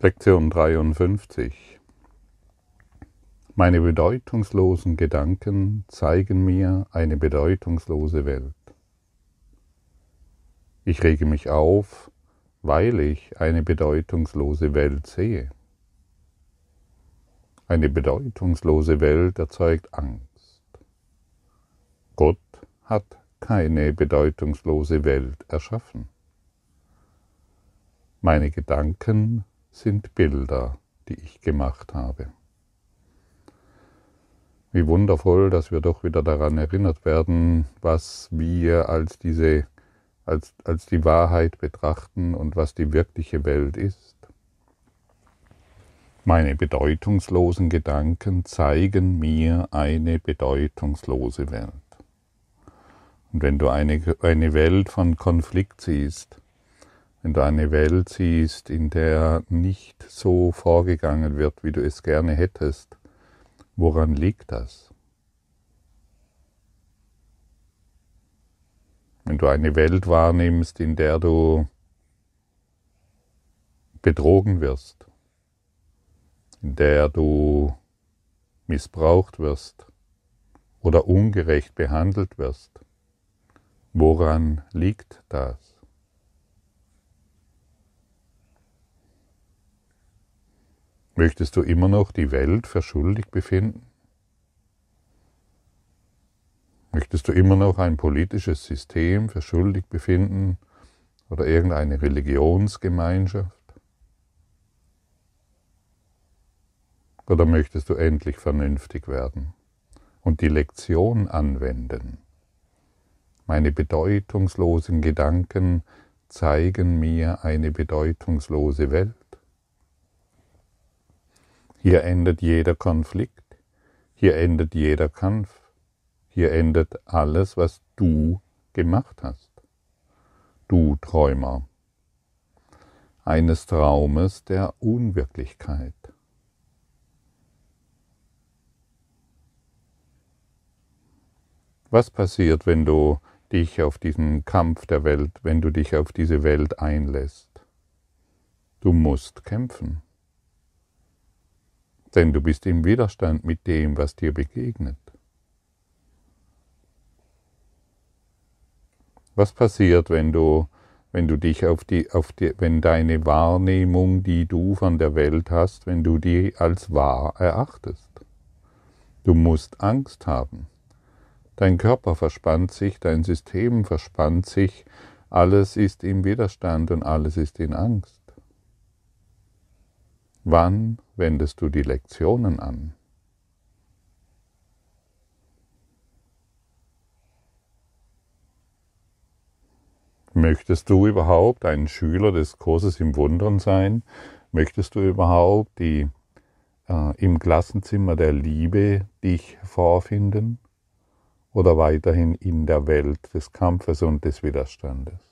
Lektion 53 Meine bedeutungslosen Gedanken zeigen mir eine bedeutungslose Welt. Ich rege mich auf, weil ich eine bedeutungslose Welt sehe. Eine bedeutungslose Welt erzeugt Angst. Gott hat keine bedeutungslose Welt erschaffen. Meine Gedanken sind Bilder, die ich gemacht habe. Wie wundervoll, dass wir doch wieder daran erinnert werden, was wir als diese als, als die Wahrheit betrachten und was die wirkliche Welt ist. Meine bedeutungslosen Gedanken zeigen mir eine bedeutungslose Welt. Und wenn du eine, eine Welt von Konflikt siehst, wenn du eine Welt siehst, in der nicht so vorgegangen wird, wie du es gerne hättest, woran liegt das? Wenn du eine Welt wahrnimmst, in der du betrogen wirst, in der du missbraucht wirst oder ungerecht behandelt wirst, woran liegt das? Möchtest du immer noch die Welt für schuldig befinden? Möchtest du immer noch ein politisches System für schuldig befinden oder irgendeine Religionsgemeinschaft? Oder möchtest du endlich vernünftig werden und die Lektion anwenden? Meine bedeutungslosen Gedanken zeigen mir eine bedeutungslose Welt. Hier endet jeder Konflikt, hier endet jeder Kampf, hier endet alles, was du gemacht hast. Du Träumer eines Traumes der Unwirklichkeit. Was passiert, wenn du dich auf diesen Kampf der Welt, wenn du dich auf diese Welt einlässt? Du musst kämpfen denn du bist im Widerstand mit dem, was dir begegnet. Was passiert, wenn du, wenn du dich auf die, auf die, wenn deine Wahrnehmung, die du von der Welt hast, wenn du die als wahr erachtest? Du musst Angst haben. Dein Körper verspannt sich, dein System verspannt sich, alles ist im Widerstand und alles ist in Angst. Wann wendest du die Lektionen an? Möchtest du überhaupt ein Schüler des Kurses im Wundern sein? Möchtest du überhaupt die, äh, im Klassenzimmer der Liebe dich vorfinden? Oder weiterhin in der Welt des Kampfes und des Widerstandes?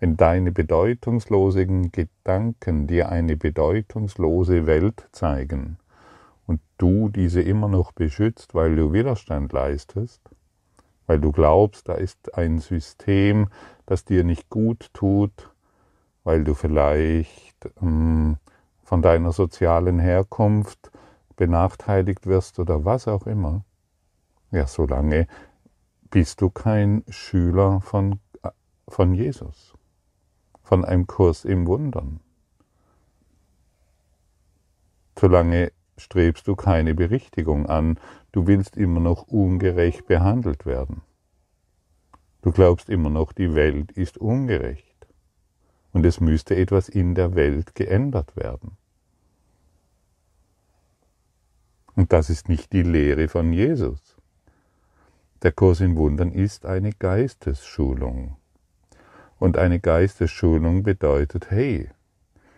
Wenn deine bedeutungslosen Gedanken dir eine bedeutungslose Welt zeigen und du diese immer noch beschützt, weil du Widerstand leistest, weil du glaubst, da ist ein System, das dir nicht gut tut, weil du vielleicht ähm, von deiner sozialen Herkunft benachteiligt wirst oder was auch immer, ja, solange bist du kein Schüler von, äh, von Jesus von einem Kurs im Wundern. Solange strebst du keine Berichtigung an, du willst immer noch ungerecht behandelt werden. Du glaubst immer noch, die Welt ist ungerecht und es müsste etwas in der Welt geändert werden. Und das ist nicht die Lehre von Jesus. Der Kurs in Wundern ist eine Geistesschulung. Und eine Geistesschulung bedeutet, hey,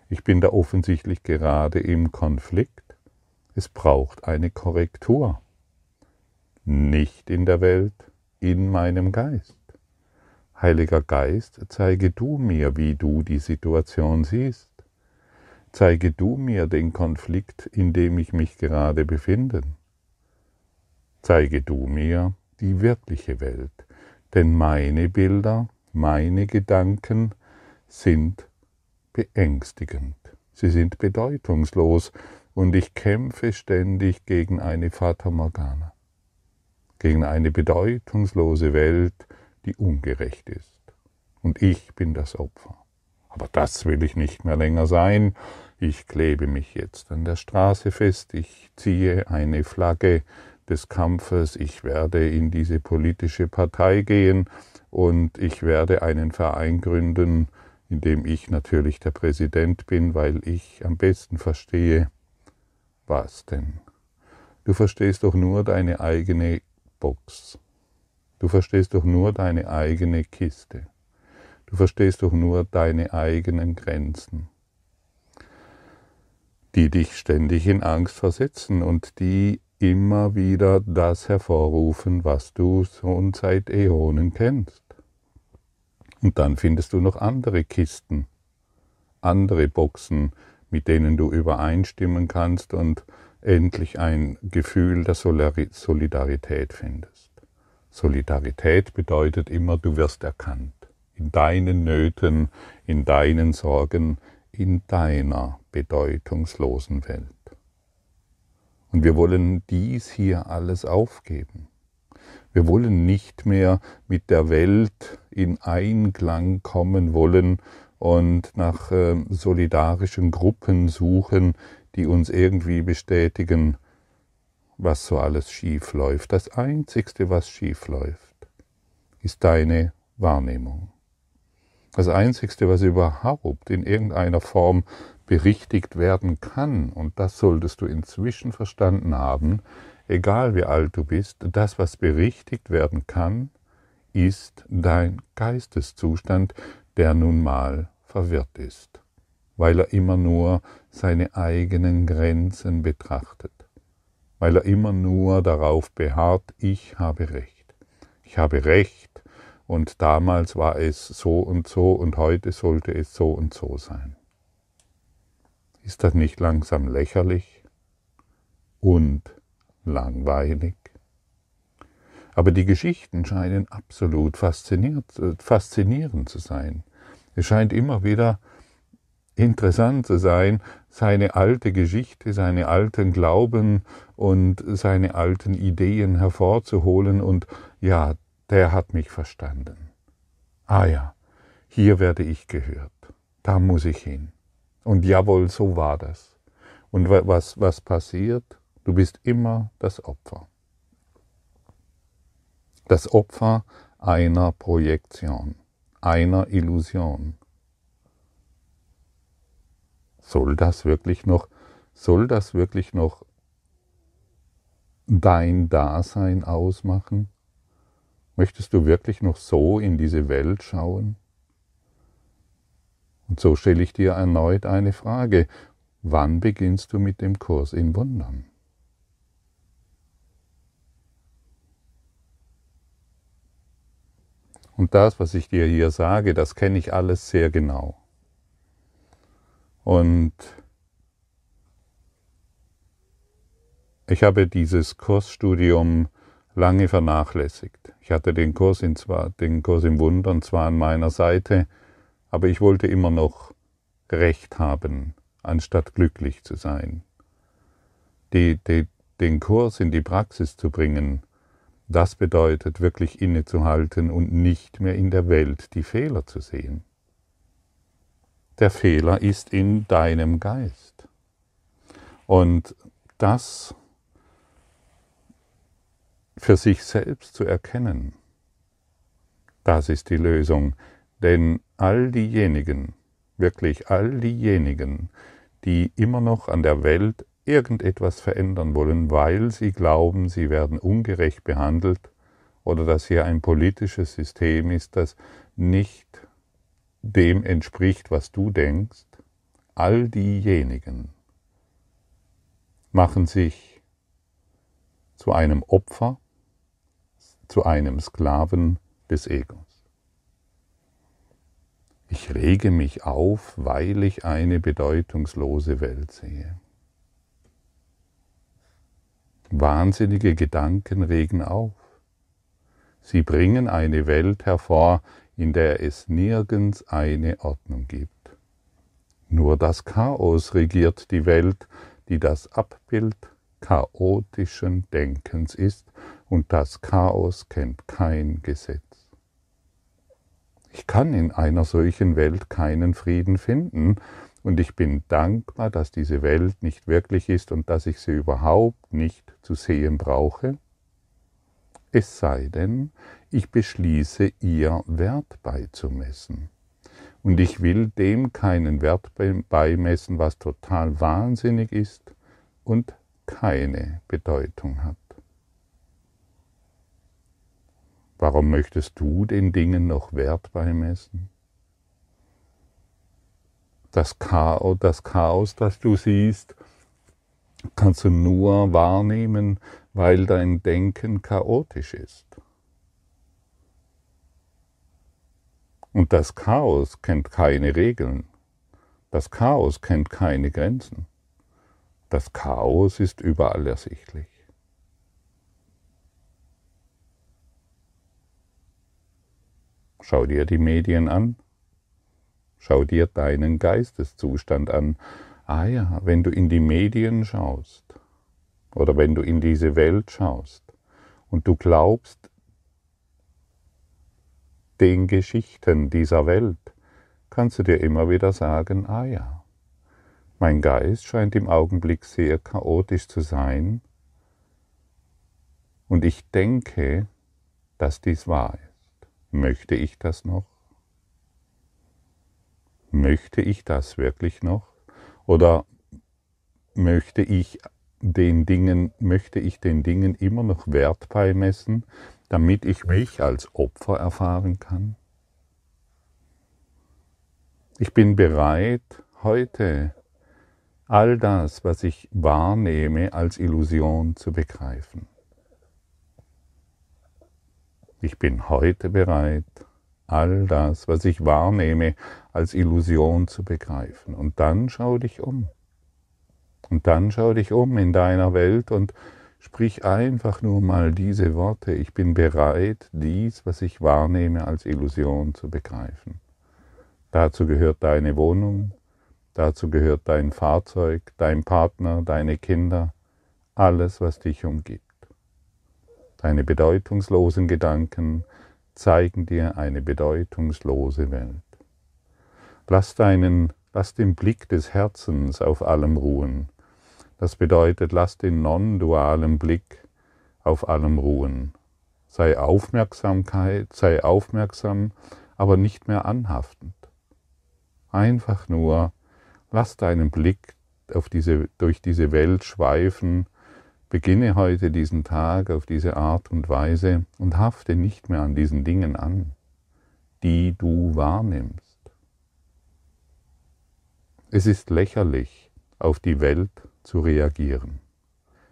ich bin da offensichtlich gerade im Konflikt. Es braucht eine Korrektur. Nicht in der Welt, in meinem Geist. Heiliger Geist, zeige du mir, wie du die Situation siehst. Zeige du mir den Konflikt, in dem ich mich gerade befinde. Zeige du mir die wirkliche Welt, denn meine Bilder meine Gedanken sind beängstigend. sie sind bedeutungslos und ich kämpfe ständig gegen eine Fata Morgana, gegen eine bedeutungslose Welt, die ungerecht ist. Und ich bin das Opfer. Aber das will ich nicht mehr länger sein. Ich klebe mich jetzt an der Straße fest, ich ziehe eine Flagge des Kampfes, ich werde in diese politische Partei gehen und ich werde einen Verein gründen, in dem ich natürlich der Präsident bin, weil ich am besten verstehe, was denn? Du verstehst doch nur deine eigene Box. Du verstehst doch nur deine eigene Kiste. Du verstehst doch nur deine eigenen Grenzen, die dich ständig in Angst versetzen und die immer wieder das hervorrufen, was du schon seit Äonen kennst. Und dann findest du noch andere Kisten, andere Boxen, mit denen du übereinstimmen kannst und endlich ein Gefühl der Solidarität findest. Solidarität bedeutet immer, du wirst erkannt. In deinen Nöten, in deinen Sorgen, in deiner bedeutungslosen Welt. Und wir wollen dies hier alles aufgeben. Wir wollen nicht mehr mit der Welt in Einklang kommen wollen und nach äh, solidarischen Gruppen suchen, die uns irgendwie bestätigen, was so alles schief läuft. Das Einzigste, was schief läuft, ist deine Wahrnehmung. Das Einzigste, was überhaupt in irgendeiner Form berichtigt werden kann, und das solltest du inzwischen verstanden haben, egal wie alt du bist, das, was berichtigt werden kann, ist dein Geisteszustand, der nun mal verwirrt ist, weil er immer nur seine eigenen Grenzen betrachtet, weil er immer nur darauf beharrt, ich habe Recht, ich habe Recht und damals war es so und so und heute sollte es so und so sein. Ist das nicht langsam lächerlich und langweilig? Aber die Geschichten scheinen absolut äh, faszinierend zu sein. Es scheint immer wieder interessant zu sein, seine alte Geschichte, seine alten Glauben und seine alten Ideen hervorzuholen und ja, der hat mich verstanden. Ah ja, hier werde ich gehört, da muss ich hin. Und jawohl, so war das. Und was, was passiert? Du bist immer das Opfer. Das Opfer einer Projektion, einer Illusion. Soll das wirklich noch, soll das wirklich noch dein Dasein ausmachen? Möchtest du wirklich noch so in diese Welt schauen? Und so stelle ich dir erneut eine Frage. Wann beginnst du mit dem Kurs in Wundern? Und das, was ich dir hier sage, das kenne ich alles sehr genau. Und ich habe dieses Kursstudium lange vernachlässigt. Ich hatte den Kurs, in zwar, den Kurs im Wundern zwar an meiner Seite, aber ich wollte immer noch Recht haben, anstatt glücklich zu sein. Die, die, den Kurs in die Praxis zu bringen, das bedeutet wirklich innezuhalten und nicht mehr in der Welt die Fehler zu sehen. Der Fehler ist in deinem Geist. Und das für sich selbst zu erkennen, das ist die Lösung. Denn all diejenigen, wirklich all diejenigen, die immer noch an der Welt irgendetwas verändern wollen, weil sie glauben, sie werden ungerecht behandelt oder dass hier ein politisches System ist, das nicht dem entspricht, was du denkst, all diejenigen machen sich zu einem Opfer, zu einem Sklaven des Egos. Ich rege mich auf, weil ich eine bedeutungslose Welt sehe. Wahnsinnige Gedanken regen auf. Sie bringen eine Welt hervor, in der es nirgends eine Ordnung gibt, nur das Chaos regiert die Welt, die das Abbild chaotischen Denkens ist, und das Chaos kennt kein Gesetz. Ich kann in einer solchen Welt keinen Frieden finden, und ich bin dankbar, dass diese Welt nicht wirklich ist und dass ich sie überhaupt nicht zu sehen brauche, es sei denn, ich beschließe ihr Wert beizumessen. Und ich will dem keinen Wert beimessen, was total wahnsinnig ist und keine Bedeutung hat. Warum möchtest du den Dingen noch Wert beimessen? Das Chaos, das Chaos, das du siehst, kannst du nur wahrnehmen, weil dein Denken chaotisch ist. Und das Chaos kennt keine Regeln. Das Chaos kennt keine Grenzen. Das Chaos ist überall ersichtlich. Schau dir die Medien an. Schau dir deinen Geisteszustand an. Ah ja, wenn du in die Medien schaust oder wenn du in diese Welt schaust und du glaubst, den Geschichten dieser Welt, kannst du dir immer wieder sagen, ah ja, mein Geist scheint im Augenblick sehr chaotisch zu sein und ich denke, dass dies wahr ist. Möchte ich das noch? Möchte ich das wirklich noch? Oder möchte ich den Dingen, möchte ich den Dingen immer noch Wert beimessen, damit ich mich als Opfer erfahren kann? Ich bin bereit, heute all das, was ich wahrnehme, als Illusion zu begreifen. Ich bin heute bereit, all das, was ich wahrnehme, als Illusion zu begreifen. Und dann schau dich um. Und dann schau dich um in deiner Welt und Sprich einfach nur mal diese Worte, ich bin bereit, dies, was ich wahrnehme, als Illusion zu begreifen. Dazu gehört deine Wohnung, dazu gehört dein Fahrzeug, dein Partner, deine Kinder, alles, was dich umgibt. Deine bedeutungslosen Gedanken zeigen dir eine bedeutungslose Welt. Lass, deinen, lass den Blick des Herzens auf allem ruhen das bedeutet, lass den non-dualen Blick auf allem ruhen. Sei Aufmerksamkeit, sei aufmerksam, aber nicht mehr anhaftend. Einfach nur, lass deinen Blick auf diese, durch diese Welt schweifen, beginne heute diesen Tag auf diese Art und Weise und hafte nicht mehr an diesen Dingen an, die du wahrnimmst. Es ist lächerlich, auf die Welt zu reagieren.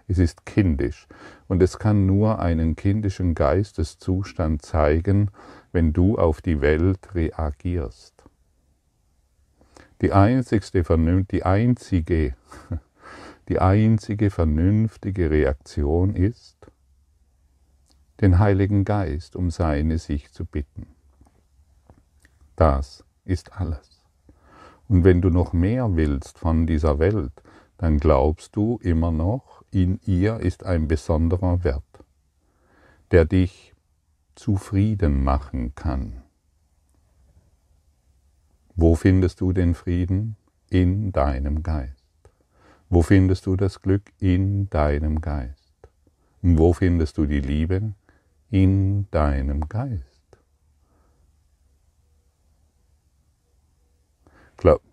Es ist kindisch und es kann nur einen kindischen Geisteszustand zeigen, wenn du auf die Welt reagierst. Die einzigste die einzige, die einzige vernünftige Reaktion ist, den Heiligen Geist um seine sich zu bitten. Das ist alles. Und wenn du noch mehr willst von dieser Welt, dann glaubst du immer noch, in ihr ist ein besonderer Wert, der dich zufrieden machen kann. Wo findest du den Frieden? In deinem Geist. Wo findest du das Glück? In deinem Geist. Und wo findest du die Liebe? In deinem Geist.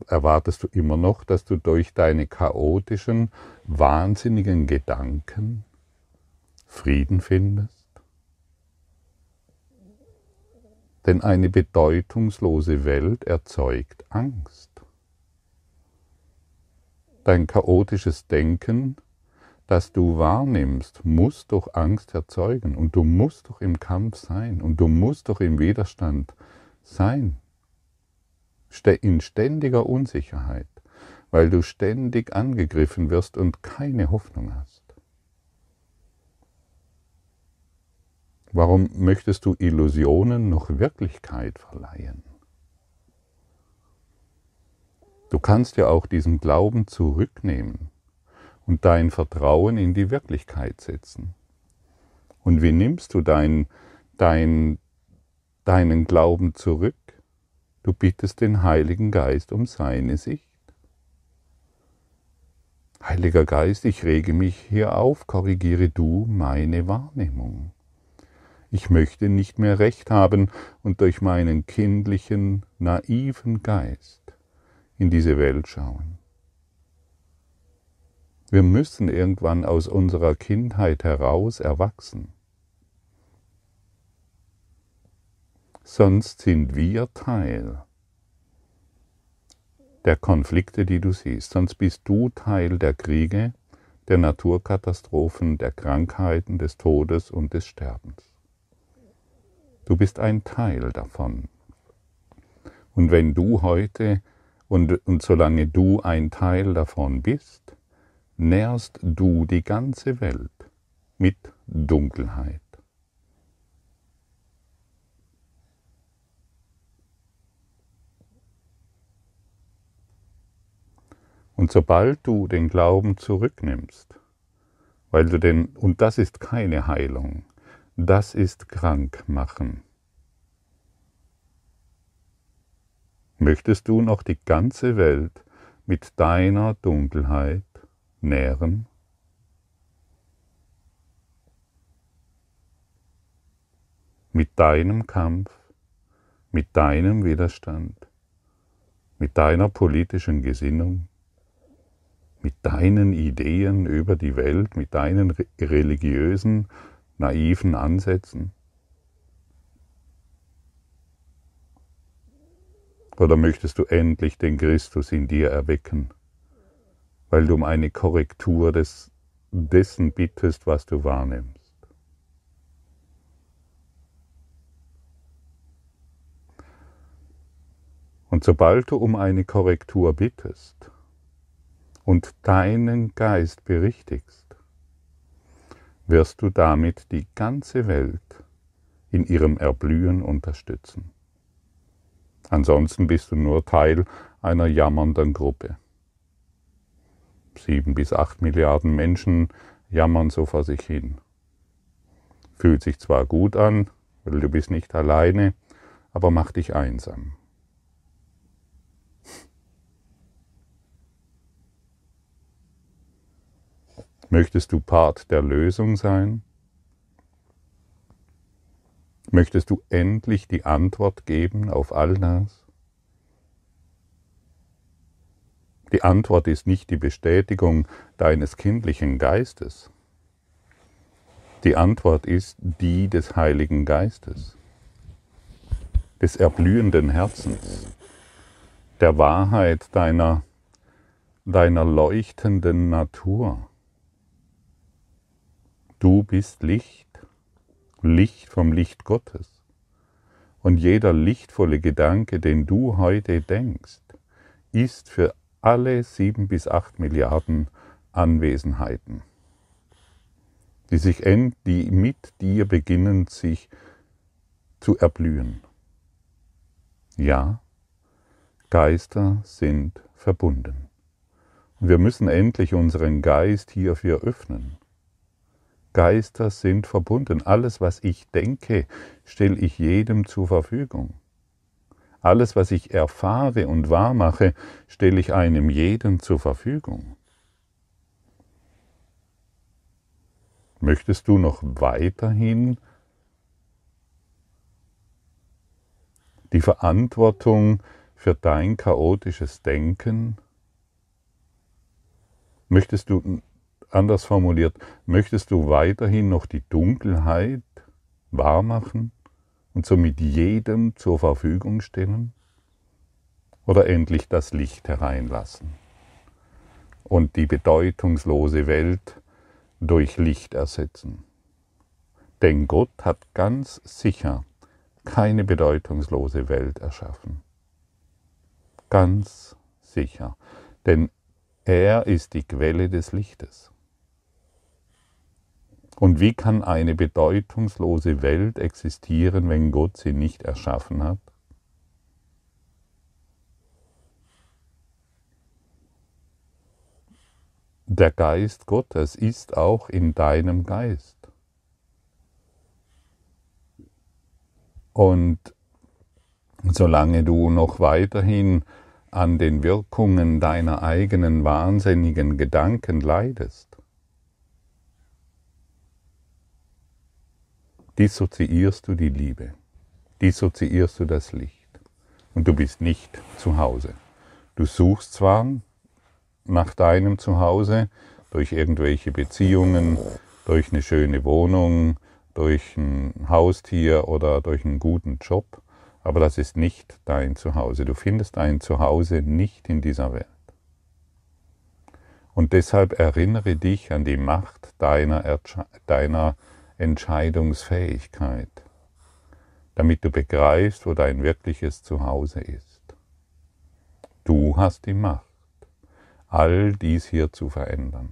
erwartest du immer noch, dass du durch deine chaotischen, wahnsinnigen Gedanken Frieden findest? Denn eine bedeutungslose Welt erzeugt Angst. Dein chaotisches Denken, das du wahrnimmst, muss doch Angst erzeugen und du musst doch im Kampf sein und du musst doch im Widerstand sein in ständiger Unsicherheit, weil du ständig angegriffen wirst und keine Hoffnung hast. Warum möchtest du Illusionen noch Wirklichkeit verleihen? Du kannst ja auch diesen Glauben zurücknehmen und dein Vertrauen in die Wirklichkeit setzen. Und wie nimmst du dein, dein, deinen Glauben zurück? Du bittest den Heiligen Geist um seine Sicht. Heiliger Geist, ich rege mich hier auf, korrigiere du meine Wahrnehmung. Ich möchte nicht mehr recht haben und durch meinen kindlichen, naiven Geist in diese Welt schauen. Wir müssen irgendwann aus unserer Kindheit heraus erwachsen. Sonst sind wir Teil der Konflikte, die du siehst. Sonst bist du Teil der Kriege, der Naturkatastrophen, der Krankheiten, des Todes und des Sterbens. Du bist ein Teil davon. Und wenn du heute und, und solange du ein Teil davon bist, nährst du die ganze Welt mit Dunkelheit. Und sobald du den Glauben zurücknimmst, weil du den, und das ist keine Heilung, das ist krank machen. Möchtest du noch die ganze Welt mit deiner Dunkelheit nähren? Mit deinem Kampf, mit deinem Widerstand, mit deiner politischen Gesinnung? mit deinen Ideen über die Welt, mit deinen religiösen, naiven Ansätzen? Oder möchtest du endlich den Christus in dir erwecken, weil du um eine Korrektur des, dessen bittest, was du wahrnimmst? Und sobald du um eine Korrektur bittest, und deinen Geist berichtigst, wirst du damit die ganze Welt in ihrem Erblühen unterstützen. Ansonsten bist du nur Teil einer jammernden Gruppe. Sieben bis acht Milliarden Menschen jammern so vor sich hin. Fühlt sich zwar gut an, weil du bist nicht alleine, aber macht dich einsam. Möchtest du Part der Lösung sein? Möchtest du endlich die Antwort geben auf all das? Die Antwort ist nicht die Bestätigung deines kindlichen Geistes. Die Antwort ist die des Heiligen Geistes, des erblühenden Herzens, der Wahrheit deiner, deiner leuchtenden Natur. Du bist Licht, Licht vom Licht Gottes. Und jeder lichtvolle Gedanke, den du heute denkst, ist für alle sieben bis acht Milliarden Anwesenheiten, die, sich, die mit dir beginnen, sich zu erblühen. Ja, Geister sind verbunden. Und wir müssen endlich unseren Geist hierfür öffnen. Geister sind verbunden. Alles, was ich denke, stelle ich jedem zur Verfügung. Alles, was ich erfahre und wahrmache, stelle ich einem jeden zur Verfügung. Möchtest du noch weiterhin die Verantwortung für dein chaotisches Denken? Möchtest du Anders formuliert, möchtest du weiterhin noch die Dunkelheit wahrmachen und somit jedem zur Verfügung stellen? Oder endlich das Licht hereinlassen und die bedeutungslose Welt durch Licht ersetzen? Denn Gott hat ganz sicher keine bedeutungslose Welt erschaffen. Ganz sicher. Denn er ist die Quelle des Lichtes. Und wie kann eine bedeutungslose Welt existieren, wenn Gott sie nicht erschaffen hat? der Geist Gottes ist auch in deinem Geist. Und solange du noch weiterhin an den Wirkungen deiner eigenen wahnsinnigen Gedanken leidest, dissoziierst du die Liebe, dissoziierst du das Licht und du bist nicht zu Hause. Du suchst zwar nach deinem Zuhause durch irgendwelche Beziehungen, durch eine schöne Wohnung, durch ein Haustier oder durch einen guten Job, aber das ist nicht dein Zuhause. Du findest ein Zuhause nicht in dieser Welt. Und deshalb erinnere dich an die Macht deiner, deiner Entscheidungsfähigkeit, damit du begreifst, wo dein wirkliches Zuhause ist. Du hast die Macht, all dies hier zu verändern.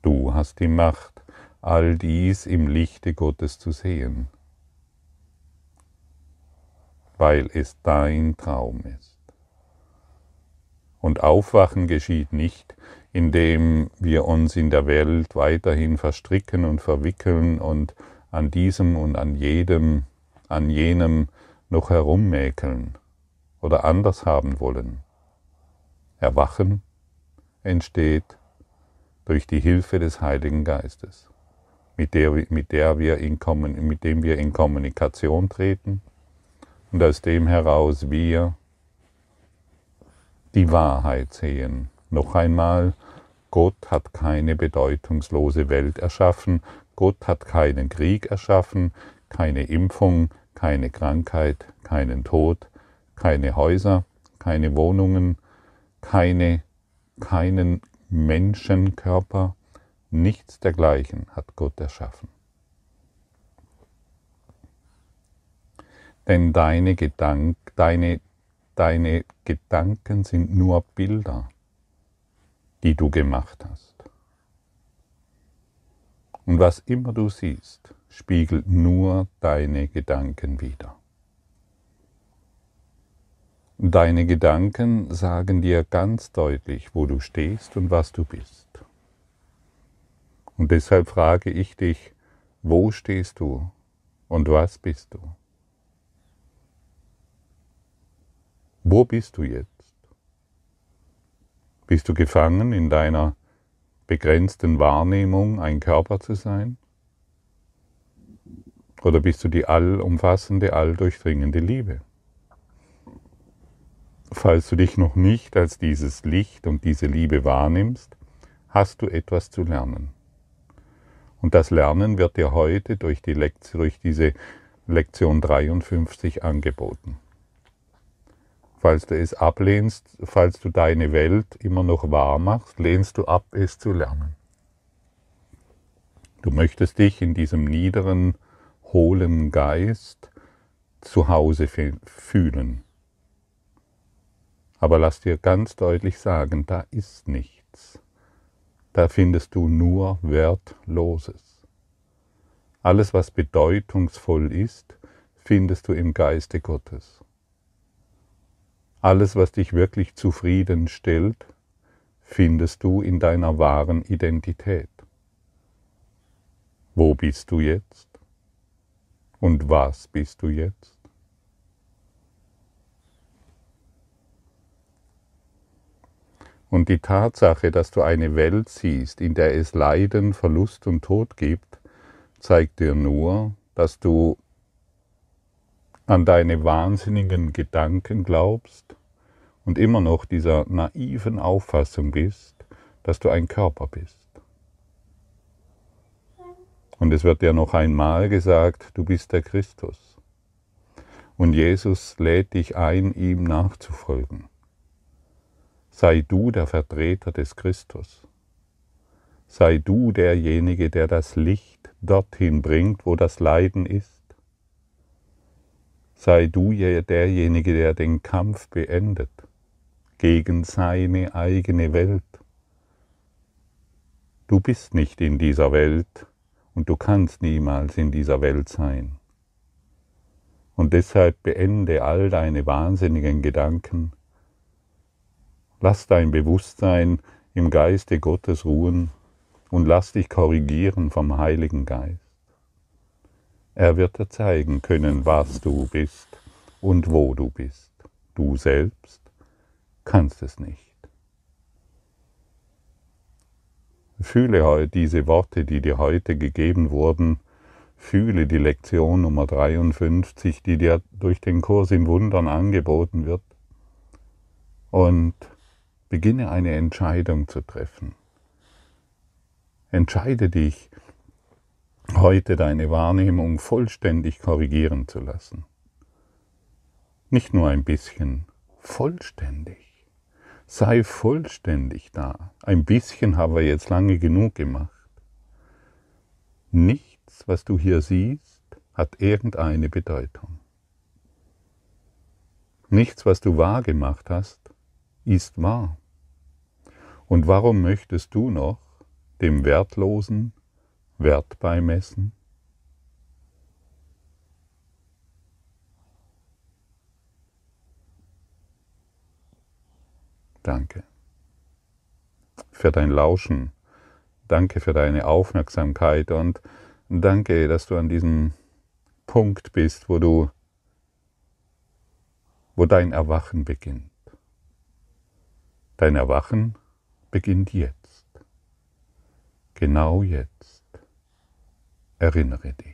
Du hast die Macht, all dies im Lichte Gottes zu sehen, weil es dein Traum ist. Und Aufwachen geschieht nicht, indem wir uns in der Welt weiterhin verstricken und verwickeln und an diesem und an jedem, an jenem noch herummäkeln oder anders haben wollen. Erwachen entsteht durch die Hilfe des Heiligen Geistes, mit, der, mit, der wir in, mit dem wir in Kommunikation treten und aus dem heraus wir die Wahrheit sehen. Noch einmal, Gott hat keine bedeutungslose Welt erschaffen, Gott hat keinen Krieg erschaffen, keine Impfung, keine Krankheit, keinen Tod, keine Häuser, keine Wohnungen, keine, keinen Menschenkörper, nichts dergleichen hat Gott erschaffen. Denn deine, Gedank, deine, deine Gedanken sind nur Bilder die du gemacht hast. Und was immer du siehst, spiegelt nur deine Gedanken wider. Deine Gedanken sagen dir ganz deutlich, wo du stehst und was du bist. Und deshalb frage ich dich, wo stehst du und was bist du? Wo bist du jetzt? Bist du gefangen in deiner begrenzten Wahrnehmung, ein Körper zu sein? Oder bist du die allumfassende, alldurchdringende Liebe? Falls du dich noch nicht als dieses Licht und diese Liebe wahrnimmst, hast du etwas zu lernen. Und das Lernen wird dir heute durch, die Lektion, durch diese Lektion 53 angeboten. Falls du es ablehnst, falls du deine Welt immer noch wahr machst, lehnst du ab, es zu lernen. Du möchtest dich in diesem niederen, hohlen Geist zu Hause fühlen. Aber lass dir ganz deutlich sagen, da ist nichts. Da findest du nur Wertloses. Alles, was bedeutungsvoll ist, findest du im Geiste Gottes. Alles, was dich wirklich zufrieden stellt, findest du in deiner wahren Identität. Wo bist du jetzt? Und was bist du jetzt? Und die Tatsache, dass du eine Welt siehst, in der es Leiden, Verlust und Tod gibt, zeigt dir nur, dass du an deine wahnsinnigen Gedanken glaubst und immer noch dieser naiven Auffassung bist, dass du ein Körper bist. Und es wird dir noch einmal gesagt, du bist der Christus. Und Jesus lädt dich ein, ihm nachzufolgen. Sei du der Vertreter des Christus. Sei du derjenige, der das Licht dorthin bringt, wo das Leiden ist sei du derjenige, der den Kampf beendet gegen seine eigene Welt. Du bist nicht in dieser Welt und du kannst niemals in dieser Welt sein. Und deshalb beende all deine wahnsinnigen Gedanken. Lass dein Bewusstsein im Geiste Gottes ruhen und lass dich korrigieren vom Heiligen Geist. Er wird dir zeigen können, was du bist und wo du bist. Du selbst kannst es nicht. Fühle diese Worte, die dir heute gegeben wurden. Fühle die Lektion Nummer 53, die dir durch den Kurs im Wundern angeboten wird. Und beginne eine Entscheidung zu treffen. Entscheide dich, heute deine Wahrnehmung vollständig korrigieren zu lassen. Nicht nur ein bisschen, vollständig. Sei vollständig da. Ein bisschen haben wir jetzt lange genug gemacht. Nichts, was du hier siehst, hat irgendeine Bedeutung. Nichts, was du wahr gemacht hast, ist wahr. Und warum möchtest du noch dem Wertlosen Wert beimessen? Danke für dein Lauschen. Danke für deine Aufmerksamkeit und danke, dass du an diesem Punkt bist, wo du, wo dein Erwachen beginnt. Dein Erwachen beginnt jetzt. Genau jetzt. Erinnere dich.